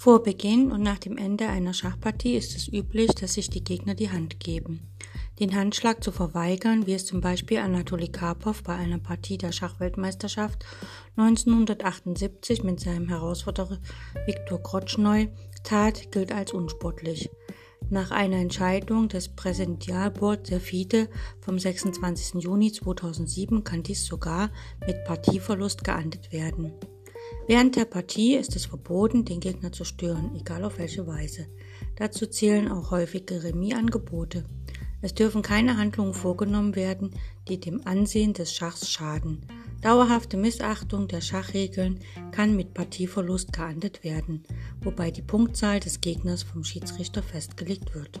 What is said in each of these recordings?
Vor Beginn und nach dem Ende einer Schachpartie ist es üblich, dass sich die Gegner die Hand geben. Den Handschlag zu verweigern, wie es zum Beispiel Anatoli Karpov bei einer Partie der Schachweltmeisterschaft 1978 mit seinem Herausforderer Viktor Krotschnoi tat, gilt als unsportlich. Nach einer Entscheidung des Präsidialboards der FIDE vom 26. Juni 2007 kann dies sogar mit Partieverlust geahndet werden. Während der Partie ist es verboten, den Gegner zu stören, egal auf welche Weise. Dazu zählen auch häufige Remis-Angebote. Es dürfen keine Handlungen vorgenommen werden, die dem Ansehen des Schachs schaden. Dauerhafte Missachtung der Schachregeln kann mit Partieverlust geahndet werden, wobei die Punktzahl des Gegners vom Schiedsrichter festgelegt wird.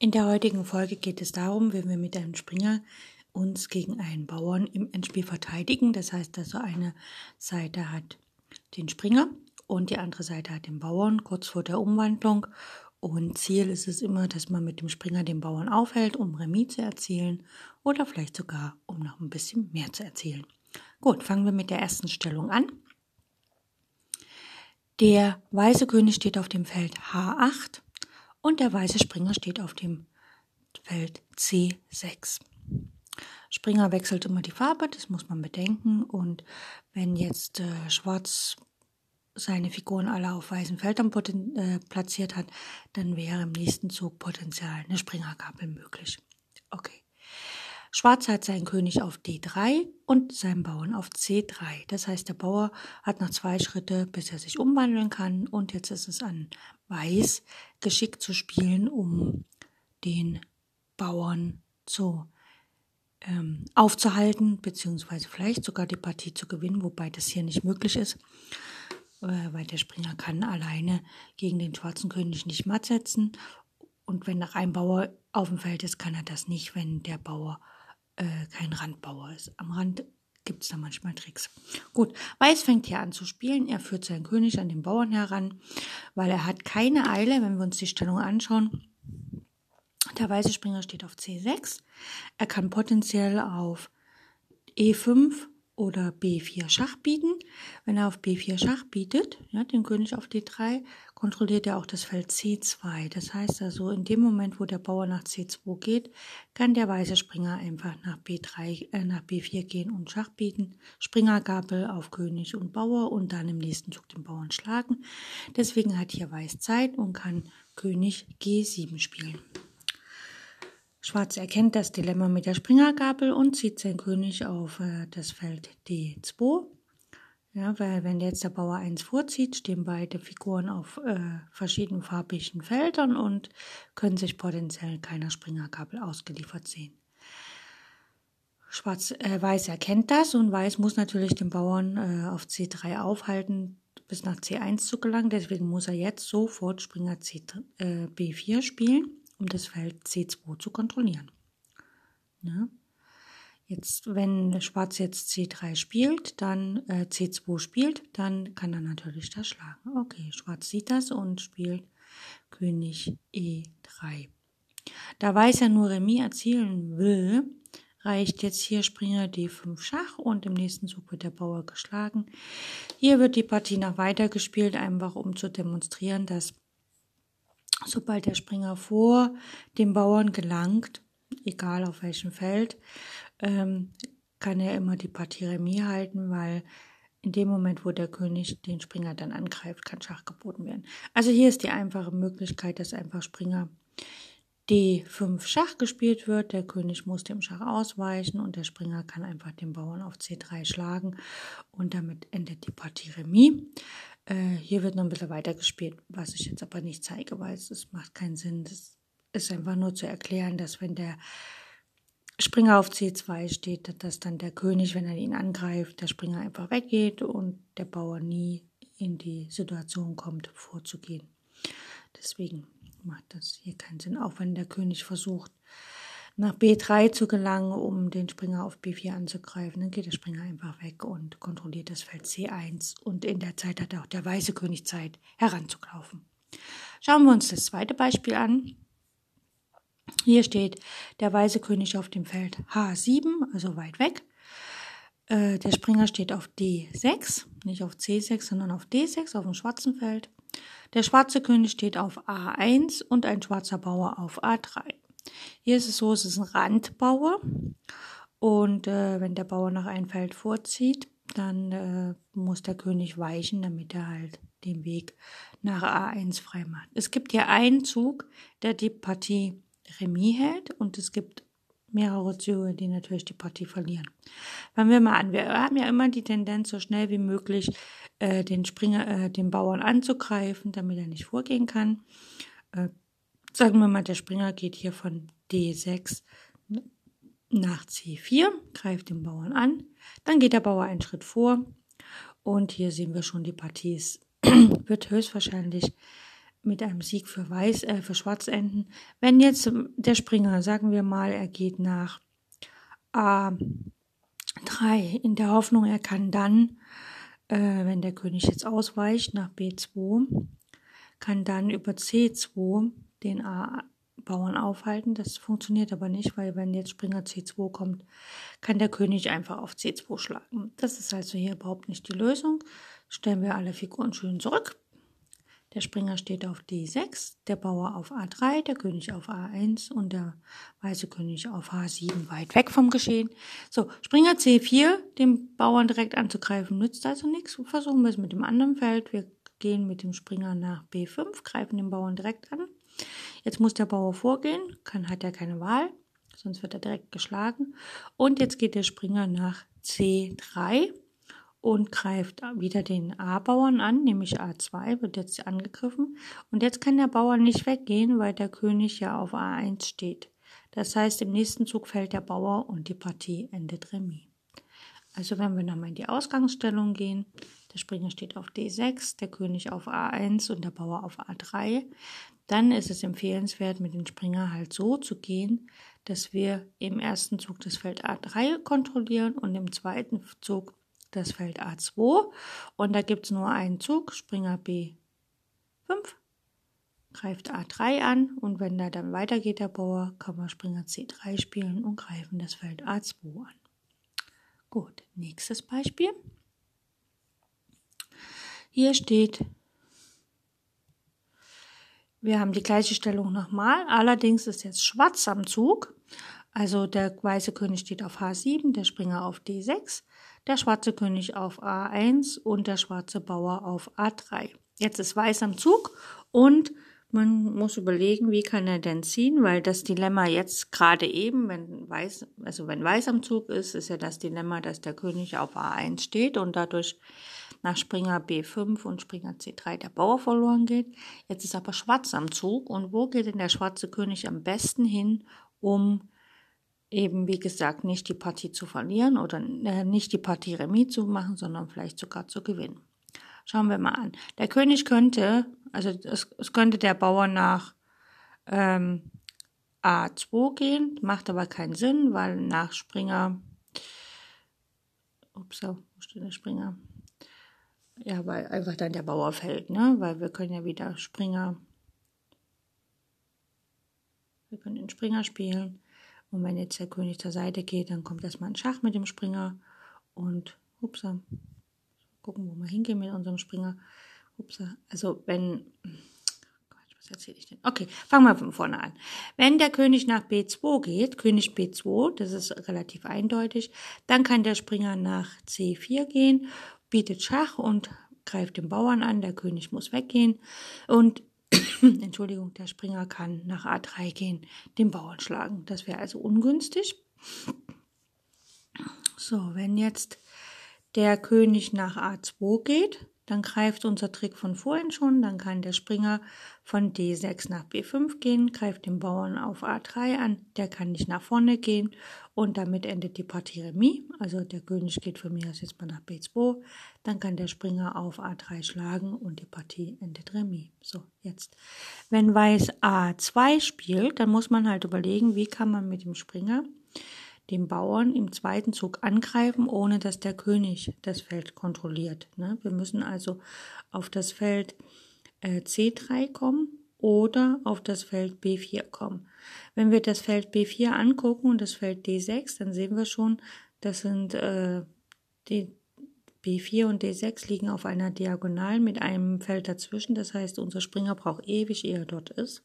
In der heutigen Folge geht es darum, wie wir mit einem Springer uns gegen einen Bauern im Endspiel verteidigen. Das heißt also, eine Seite hat den Springer und die andere Seite hat den Bauern kurz vor der Umwandlung. Und Ziel ist es immer, dass man mit dem Springer den Bauern aufhält, um Remis zu erzielen oder vielleicht sogar, um noch ein bisschen mehr zu erzielen. Gut, fangen wir mit der ersten Stellung an. Der weiße König steht auf dem Feld H8 und der weiße Springer steht auf dem Feld C6. Springer wechselt immer die Farbe, das muss man bedenken. Und wenn jetzt äh, Schwarz seine Figuren alle auf weißen Feldern äh, platziert hat, dann wäre im nächsten Zug potenziell eine Springergabel möglich. Okay. Schwarz hat seinen König auf D3 und seinen Bauern auf C3. Das heißt, der Bauer hat noch zwei Schritte, bis er sich umwandeln kann. Und jetzt ist es an Weiß geschickt zu spielen, um den Bauern zu ähm, aufzuhalten, beziehungsweise vielleicht sogar die Partie zu gewinnen, wobei das hier nicht möglich ist, äh, weil der Springer kann alleine gegen den schwarzen König nicht matt setzen. Und wenn nach einem Bauer auf dem Feld ist, kann er das nicht, wenn der Bauer äh, kein Randbauer ist. Am Rand gibt es da manchmal Tricks. Gut, Weiß fängt hier an zu spielen. Er führt seinen König an den Bauern heran, weil er hat keine Eile, wenn wir uns die Stellung anschauen. Der weiße Springer steht auf C6. Er kann potenziell auf E5 oder B4 Schach bieten. Wenn er auf B4 Schach bietet, ja, den König auf D3, kontrolliert er auch das Feld C2. Das heißt also, in dem Moment, wo der Bauer nach C2 geht, kann der weiße Springer einfach nach B3, äh, nach B4 gehen und Schach bieten. Springergabel auf König und Bauer und dann im nächsten Zug den Bauern schlagen. Deswegen hat hier Weiß Zeit und kann König G7 spielen. Schwarz erkennt das Dilemma mit der Springergabel und zieht seinen König auf äh, das Feld D2. Ja, weil wenn jetzt der Bauer 1 vorzieht, stehen beide Figuren auf äh, verschiedenen farbigen Feldern und können sich potenziell keiner Springergabel ausgeliefert sehen. Schwarz, äh, Weiß erkennt das und Weiß muss natürlich den Bauern äh, auf C3 aufhalten, bis nach C1 zu gelangen. Deswegen muss er jetzt sofort Springer C, äh, B4 spielen um das Feld C2 zu kontrollieren. Ja. Jetzt, wenn Schwarz jetzt C3 spielt, dann äh, C2 spielt, dann kann er natürlich das schlagen. Okay, Schwarz sieht das und spielt König E3. Da Weiß er nur Remis erzielen will, reicht jetzt hier Springer D5 Schach und im nächsten Zug wird der Bauer geschlagen. Hier wird die Partie noch weiter gespielt, einfach um zu demonstrieren, dass Sobald der Springer vor dem Bauern gelangt, egal auf welchem Feld, ähm, kann er immer die Partie Remis halten, weil in dem Moment, wo der König den Springer dann angreift, kann Schach geboten werden. Also hier ist die einfache Möglichkeit, dass einfach Springer D5 Schach gespielt wird. Der König muss dem Schach ausweichen und der Springer kann einfach den Bauern auf C3 schlagen und damit endet die Partie Remis. Äh, hier wird noch ein bisschen weiter gespielt, was ich jetzt aber nicht zeige, weil es, es macht keinen Sinn. Das ist einfach nur zu erklären, dass wenn der Springer auf C2 steht, dass dann der König, wenn er ihn angreift, der Springer einfach weggeht und der Bauer nie in die Situation kommt, vorzugehen. Deswegen macht das hier keinen Sinn, auch wenn der König versucht, nach B3 zu gelangen, um den Springer auf B4 anzugreifen. Dann geht der Springer einfach weg und kontrolliert das Feld C1. Und in der Zeit hat auch der weiße König Zeit, heranzulaufen. Schauen wir uns das zweite Beispiel an. Hier steht der weiße König auf dem Feld H7, also weit weg. Äh, der Springer steht auf D6, nicht auf C6, sondern auf D6, auf dem schwarzen Feld. Der schwarze König steht auf A1 und ein schwarzer Bauer auf A3. Hier ist es so, es ist ein Randbauer und äh, wenn der Bauer nach einem Feld vorzieht, dann äh, muss der König weichen, damit er halt den Weg nach A1 frei macht. Es gibt hier einen Zug, der die Partie Remis hält und es gibt mehrere Züge, die natürlich die Partie verlieren. Fangen wir mal an. Wir haben ja immer die Tendenz, so schnell wie möglich äh, den Springer, äh, den Bauern anzugreifen, damit er nicht vorgehen kann. Äh, sagen wir mal, der Springer geht hier von D6 nach C4, greift den Bauern an. Dann geht der Bauer einen Schritt vor und hier sehen wir schon, die Partie ist, wird höchstwahrscheinlich mit einem Sieg für Weiß, äh, für Schwarz enden. Wenn jetzt der Springer, sagen wir mal, er geht nach A3 in der Hoffnung, er kann dann, äh, wenn der König jetzt ausweicht nach B2, kann dann über C2 den A-Bauern aufhalten. Das funktioniert aber nicht, weil wenn jetzt Springer C2 kommt, kann der König einfach auf C2 schlagen. Das ist also hier überhaupt nicht die Lösung. Stellen wir alle Figuren schön zurück. Der Springer steht auf D6, der Bauer auf A3, der König auf A1 und der weiße König auf H7 weit weg vom Geschehen. So, Springer C4, den Bauern direkt anzugreifen, nützt also nichts. Versuchen wir es mit dem anderen Feld. Wir gehen mit dem Springer nach B5, greifen den Bauern direkt an. Jetzt muss der Bauer vorgehen, kann, hat er keine Wahl, sonst wird er direkt geschlagen. Und jetzt geht der Springer nach C3 und greift wieder den A-Bauern an, nämlich A2 wird jetzt angegriffen. Und jetzt kann der Bauer nicht weggehen, weil der König ja auf A1 steht. Das heißt, im nächsten Zug fällt der Bauer und die Partie endet Remis. Also wenn wir nochmal in die Ausgangsstellung gehen, der Springer steht auf D6, der König auf A1 und der Bauer auf A3, dann ist es empfehlenswert, mit dem Springer halt so zu gehen, dass wir im ersten Zug das Feld A3 kontrollieren und im zweiten Zug das Feld A2. Und da gibt es nur einen Zug, Springer B5, greift A3 an und wenn da dann weitergeht der Bauer, kann man Springer C3 spielen und greifen das Feld A2 an. Gut, nächstes Beispiel. Hier steht wir haben die gleiche Stellung nochmal, allerdings ist jetzt schwarz am Zug. Also der weiße König steht auf H7, der Springer auf D6, der schwarze König auf A1 und der schwarze Bauer auf A3. Jetzt ist weiß am Zug und man muss überlegen, wie kann er denn ziehen, weil das Dilemma jetzt gerade eben, wenn weiß, also wenn weiß am Zug ist, ist ja das Dilemma, dass der König auf A1 steht und dadurch nach Springer B5 und Springer C3 der Bauer verloren geht. Jetzt ist aber Schwarz am Zug. Und wo geht denn der schwarze König am besten hin, um eben, wie gesagt, nicht die Partie zu verlieren oder äh, nicht die Partie Remis zu machen, sondern vielleicht sogar zu gewinnen? Schauen wir mal an. Der König könnte, also es, es könnte der Bauer nach ähm, A2 gehen, macht aber keinen Sinn, weil nach Springer, ups, wo steht der Springer? Ja, weil einfach dann der Bauer fällt, ne? Weil wir können ja wieder Springer. Wir können den Springer spielen. Und wenn jetzt der König zur Seite geht, dann kommt erstmal ein Schach mit dem Springer. Und upsa. Gucken, wo wir hingehen mit unserem Springer. Upsa. Also wenn. Was erzähle ich denn? Okay, fangen wir von vorne an. Wenn der König nach B2 geht, König B2, das ist relativ eindeutig, dann kann der Springer nach C4 gehen bietet Schach und greift den Bauern an, der König muss weggehen und Entschuldigung, der Springer kann nach A3 gehen, den Bauern schlagen. Das wäre also ungünstig. So, wenn jetzt der König nach A2 geht, dann greift unser Trick von vorhin schon, dann kann der Springer von D6 nach B5 gehen, greift den Bauern auf A3 an, der kann nicht nach vorne gehen und damit endet die Partie Remis. Also der König geht von mir aus jetzt mal nach B2, dann kann der Springer auf A3 schlagen und die Partie endet Remis. So, jetzt. Wenn Weiß A2 spielt, dann muss man halt überlegen, wie kann man mit dem Springer den Bauern im zweiten Zug angreifen, ohne dass der König das Feld kontrolliert. Ne? Wir müssen also auf das Feld äh, C3 kommen oder auf das Feld B4 kommen. Wenn wir das Feld B4 angucken und das Feld D6, dann sehen wir schon, das sind äh, die B4 und D6 liegen auf einer Diagonal mit einem Feld dazwischen. Das heißt, unser Springer braucht ewig, ehe er dort ist.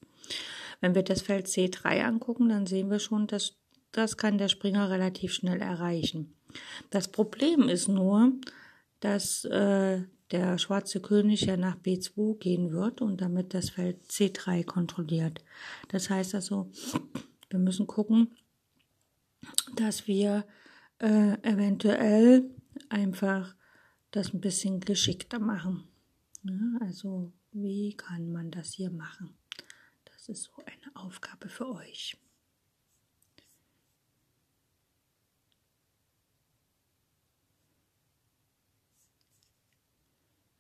Wenn wir das Feld C3 angucken, dann sehen wir schon, dass das kann der Springer relativ schnell erreichen. Das Problem ist nur, dass äh, der schwarze König ja nach B2 gehen wird und damit das Feld C3 kontrolliert. Das heißt also, wir müssen gucken, dass wir äh, eventuell einfach das ein bisschen geschickter machen. Ja, also wie kann man das hier machen? Das ist so eine Aufgabe für euch.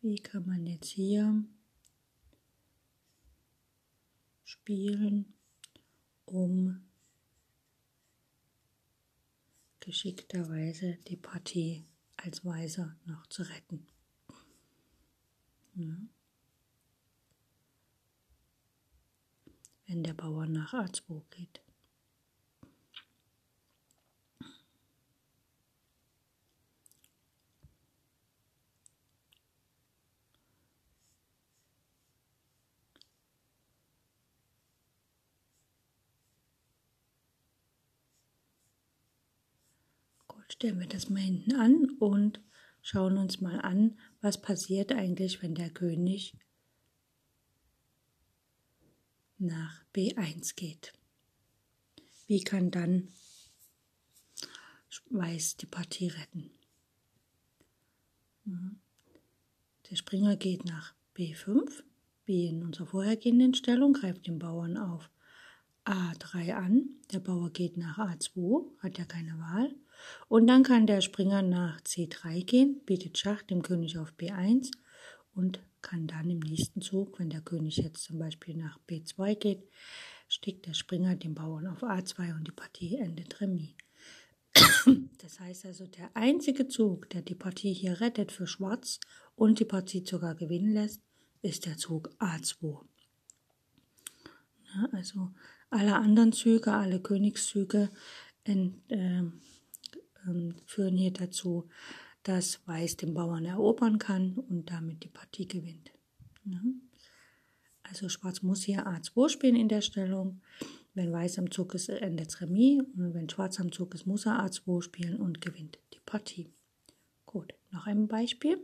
Wie kann man jetzt hier spielen, um geschickterweise die Partie als Weiser noch zu retten? Ja. Wenn der Bauer nach A2 geht. Stellen wir das mal hinten an und schauen uns mal an, was passiert eigentlich, wenn der König nach B1 geht. Wie kann dann Weiß die Partie retten? Der Springer geht nach B5, wie in unserer vorhergehenden Stellung, greift den Bauern auf A3 an. Der Bauer geht nach A2, hat ja keine Wahl. Und dann kann der Springer nach C3 gehen, bietet Schach dem König auf B1 und kann dann im nächsten Zug, wenn der König jetzt zum Beispiel nach B2 geht, steckt der Springer den Bauern auf A2 und die Partie endet Remis. Das heißt also, der einzige Zug, der die Partie hier rettet für Schwarz und die Partie sogar gewinnen lässt, ist der Zug A2. Ja, also alle anderen Züge, alle Königszüge in, äh, ähm, führen hier dazu, dass Weiß den Bauern erobern kann und damit die Partie gewinnt. Ja. Also Schwarz muss hier A2 spielen in der Stellung. Wenn Weiß am Zug ist, endet es Remis. Und wenn Schwarz am Zug ist, muss er A2 spielen und gewinnt die Partie. Gut, noch ein Beispiel.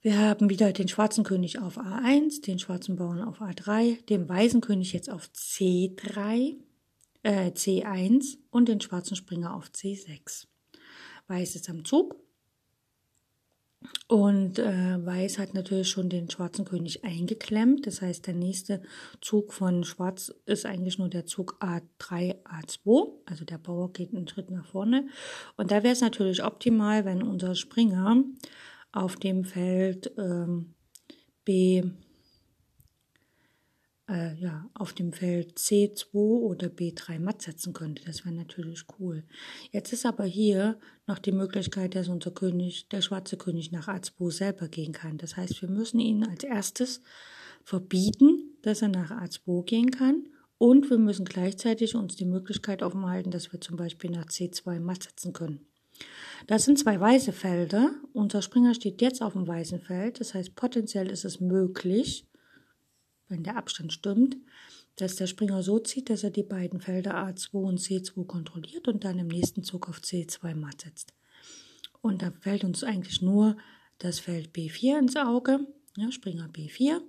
Wir haben wieder den schwarzen König auf A1, den schwarzen Bauern auf A3, den weißen König jetzt auf C3 äh, C1 und den schwarzen Springer auf C6. Weiß ist am Zug und äh, Weiß hat natürlich schon den schwarzen König eingeklemmt. Das heißt, der nächste Zug von Schwarz ist eigentlich nur der Zug A3, A2. Also der Bauer geht einen Schritt nach vorne. Und da wäre es natürlich optimal, wenn unser Springer auf dem Feld ähm, B äh, ja, auf dem Feld C2 oder B3 matt setzen könnte. Das wäre natürlich cool. Jetzt ist aber hier noch die Möglichkeit, dass unser König, der schwarze König nach A2 selber gehen kann. Das heißt, wir müssen ihn als erstes verbieten, dass er nach A2 gehen kann. Und wir müssen gleichzeitig uns die Möglichkeit offen halten, dass wir zum Beispiel nach C2 matt setzen können. Das sind zwei weiße Felder. Unser Springer steht jetzt auf dem weißen Feld. Das heißt, potenziell ist es möglich, wenn der Abstand stimmt, dass der Springer so zieht, dass er die beiden Felder A2 und C2 kontrolliert und dann im nächsten Zug auf C2 matt setzt. Und da fällt uns eigentlich nur das Feld B4 ins Auge, ja, Springer B4.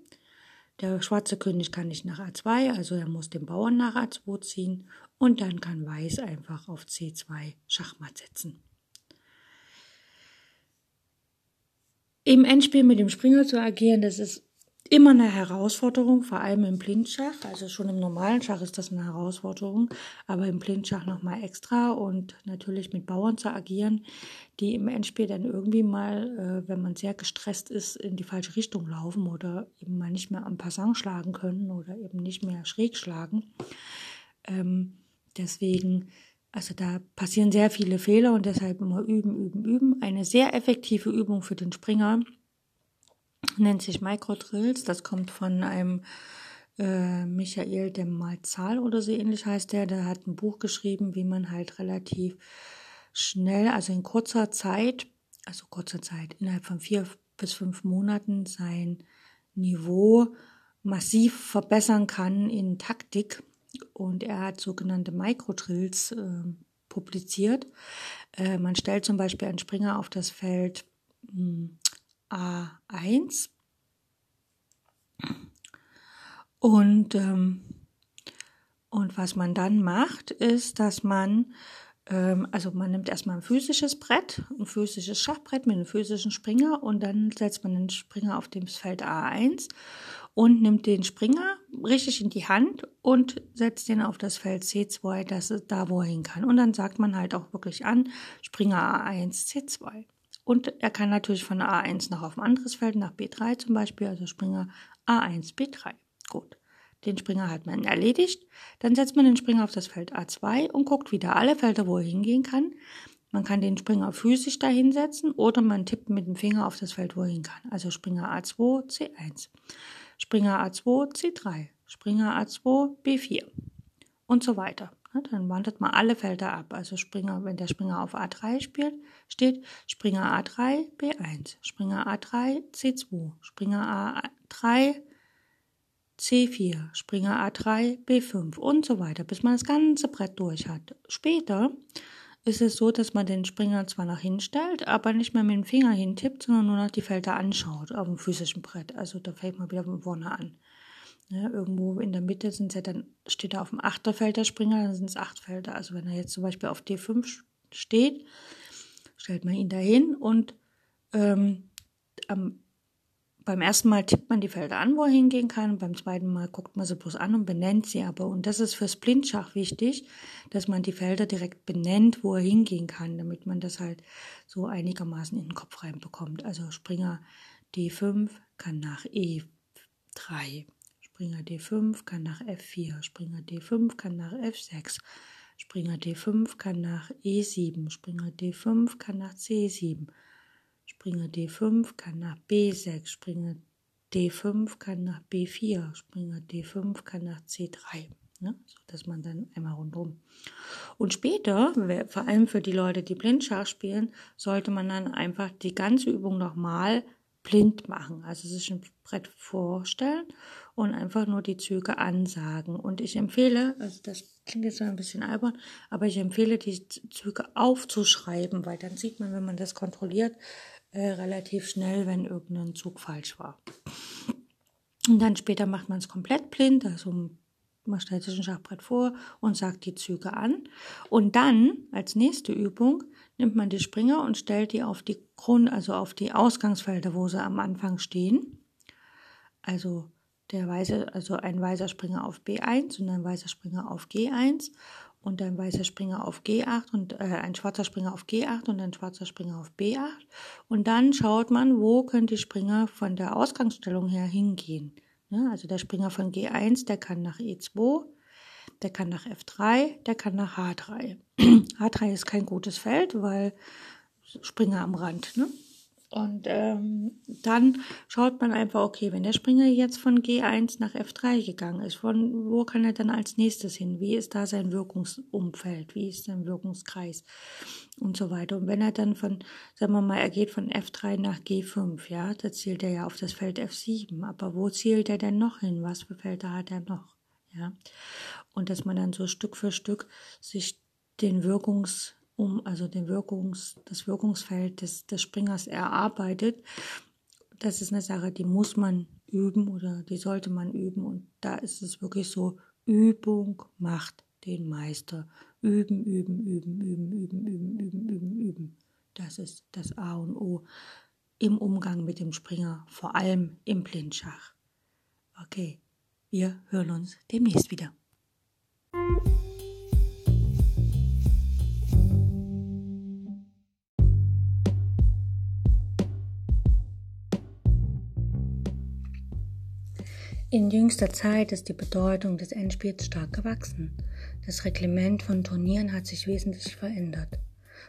Der schwarze König kann nicht nach A2, also er muss den Bauern nach A2 ziehen und dann kann Weiß einfach auf C2 Schachmatt setzen. im Endspiel mit dem Springer zu agieren, das ist immer eine Herausforderung, vor allem im Blindschach. Also schon im normalen Schach ist das eine Herausforderung, aber im Blindschach nochmal extra und natürlich mit Bauern zu agieren, die im Endspiel dann irgendwie mal, äh, wenn man sehr gestresst ist, in die falsche Richtung laufen oder eben mal nicht mehr am Passant schlagen können oder eben nicht mehr schräg schlagen. Ähm, deswegen, also da passieren sehr viele Fehler und deshalb immer üben, üben, üben. Eine sehr effektive Übung für den Springer nennt sich Microdrills. Das kommt von einem äh, Michael de Malzahl oder so ähnlich heißt der. Der hat ein Buch geschrieben, wie man halt relativ schnell, also in kurzer Zeit, also kurzer Zeit, innerhalb von vier bis fünf Monaten sein Niveau massiv verbessern kann in Taktik. Und er hat sogenannte Microdrills äh, publiziert. Äh, man stellt zum Beispiel einen Springer auf das Feld mh, hm, A1 und, ähm, und was man dann macht, ist, dass man, ähm, also man nimmt erstmal ein physisches Brett, ein physisches Schachbrett mit einem physischen Springer und dann setzt man den Springer auf das Feld A1 und nimmt den Springer richtig in die Hand und setzt den auf das Feld C2, das ist da, wo er hin kann. Und dann sagt man halt auch wirklich an, Springer A1, C2. Und er kann natürlich von A1 noch auf ein anderes Feld, nach B3 zum Beispiel, also Springer A1, B3. Gut. Den Springer hat man erledigt. Dann setzt man den Springer auf das Feld A2 und guckt wieder alle Felder, wo er hingehen kann. Man kann den Springer physisch dahinsetzen oder man tippt mit dem Finger auf das Feld, wo er hin kann. Also Springer A2, C1. Springer A2, C3. Springer A2, B4. Und so weiter. Dann wandert man alle Felder ab. Also Springer, wenn der Springer auf A3 spielt, steht Springer A3, B1, Springer A3, C2, Springer A3, C4, Springer A3, B5 und so weiter, bis man das ganze Brett durch hat. Später ist es so, dass man den Springer zwar nach hinten stellt, aber nicht mehr mit dem Finger hintippt, sondern nur noch die Felder anschaut auf dem physischen Brett. Also da fängt man wieder von vorne an. Ja, irgendwo in der Mitte sind ja dann, steht er auf dem Achterfeld der Springer, dann sind es acht Felder. Also wenn er jetzt zum Beispiel auf D5 steht, stellt man ihn dahin und ähm, am, beim ersten Mal tippt man die Felder an, wo er hingehen kann. Beim zweiten Mal guckt man sie bloß an und benennt sie aber. Und das ist fürs Blindschach wichtig, dass man die Felder direkt benennt, wo er hingehen kann, damit man das halt so einigermaßen in den Kopf reinbekommt. Also Springer D5 kann nach E3 Springer D5 kann nach F4, Springer D5 kann nach F6, Springer D5 kann nach E7, Springer D5 kann nach C7, Springer D5 kann nach B6, Springer D5 kann nach B4, Springer D5 kann nach C3. Ne? So dass man dann einmal rundum. Und später, vor allem für die Leute, die Blindschach spielen, sollte man dann einfach die ganze Übung nochmal blind machen. Also sich ein Brett vorstellen und einfach nur die Züge ansagen. Und ich empfehle, also das klingt jetzt ein bisschen albern, aber ich empfehle, die Züge aufzuschreiben, weil dann sieht man, wenn man das kontrolliert, äh, relativ schnell, wenn irgendein Zug falsch war. Und dann später macht man es komplett blind, also man stellt sich ein Schachbrett vor und sagt die Züge an. Und dann, als nächste Übung, nimmt man die Springer und stellt die auf die Grund, also auf die Ausgangsfelder, wo sie am Anfang stehen. Also der weiße, also ein weißer Springer auf B1 und ein weißer Springer auf G1 und ein weißer Springer auf G8 und äh, ein schwarzer Springer auf G8 und ein schwarzer Springer auf B8. Und dann schaut man, wo können die Springer von der Ausgangsstellung her hingehen. Ja, also der Springer von G1, der kann nach E2, der kann nach F3, der kann nach H3. H3 ist kein gutes Feld, weil Springer am Rand. Ne? Und ähm, dann schaut man einfach, okay, wenn der Springer jetzt von G1 nach F3 gegangen ist, von wo kann er dann als nächstes hin? Wie ist da sein Wirkungsumfeld? Wie ist sein Wirkungskreis? Und so weiter. Und wenn er dann von, sagen wir mal, er geht von F3 nach G5, ja, da zielt er ja auf das Feld F7. Aber wo zielt er denn noch hin? Was für Felder hat er noch? Ja. Und dass man dann so Stück für Stück sich den Wirkungs um also den Wirkungs, das Wirkungsfeld des, des Springers erarbeitet. Das ist eine Sache, die muss man üben oder die sollte man üben. Und da ist es wirklich so, Übung macht den Meister. Üben, üben, üben, üben, üben, üben, üben, üben, üben. Das ist das A und O. im Umgang mit dem Springer, vor allem im Blindschach. Okay, wir hören uns demnächst wieder. In jüngster Zeit ist die Bedeutung des Endspiels stark gewachsen. Das Reglement von Turnieren hat sich wesentlich verändert.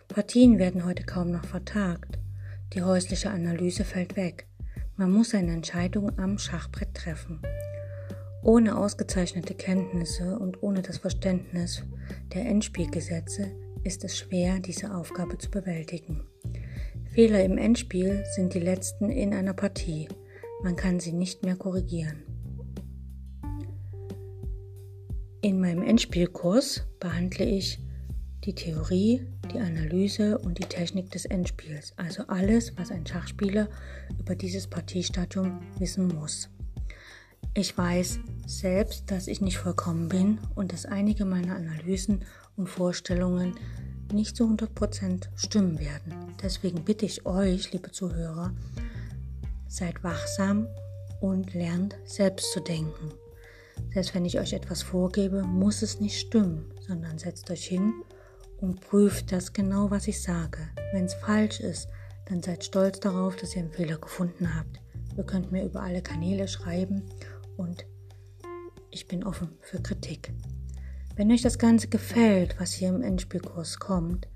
Partien werden heute kaum noch vertagt. Die häusliche Analyse fällt weg. Man muss seine Entscheidung am Schachbrett treffen. Ohne ausgezeichnete Kenntnisse und ohne das Verständnis der Endspielgesetze ist es schwer, diese Aufgabe zu bewältigen. Fehler im Endspiel sind die letzten in einer Partie. Man kann sie nicht mehr korrigieren. In meinem Endspielkurs behandle ich die Theorie, die Analyse und die Technik des Endspiels, also alles, was ein Schachspieler über dieses Partiestadium wissen muss. Ich weiß selbst, dass ich nicht vollkommen bin und dass einige meiner Analysen und Vorstellungen nicht zu 100% stimmen werden. Deswegen bitte ich euch, liebe Zuhörer, seid wachsam und lernt selbst zu denken. Selbst wenn ich euch etwas vorgebe, muss es nicht stimmen, sondern setzt euch hin und prüft das genau, was ich sage. Wenn es falsch ist, dann seid stolz darauf, dass ihr einen Fehler gefunden habt. Ihr könnt mir über alle Kanäle schreiben und ich bin offen für Kritik. Wenn euch das Ganze gefällt, was hier im Endspielkurs kommt,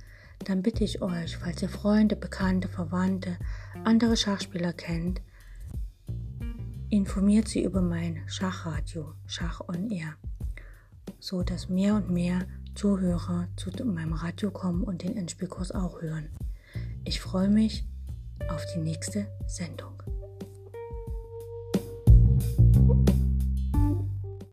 dann bitte ich euch, falls ihr Freunde, Bekannte, Verwandte, andere Schachspieler kennt, informiert sie über mein Schachradio, Schach on Air, so dass mehr und mehr Zuhörer zu meinem Radio kommen und den Endspielkurs auch hören. Ich freue mich auf die nächste Sendung.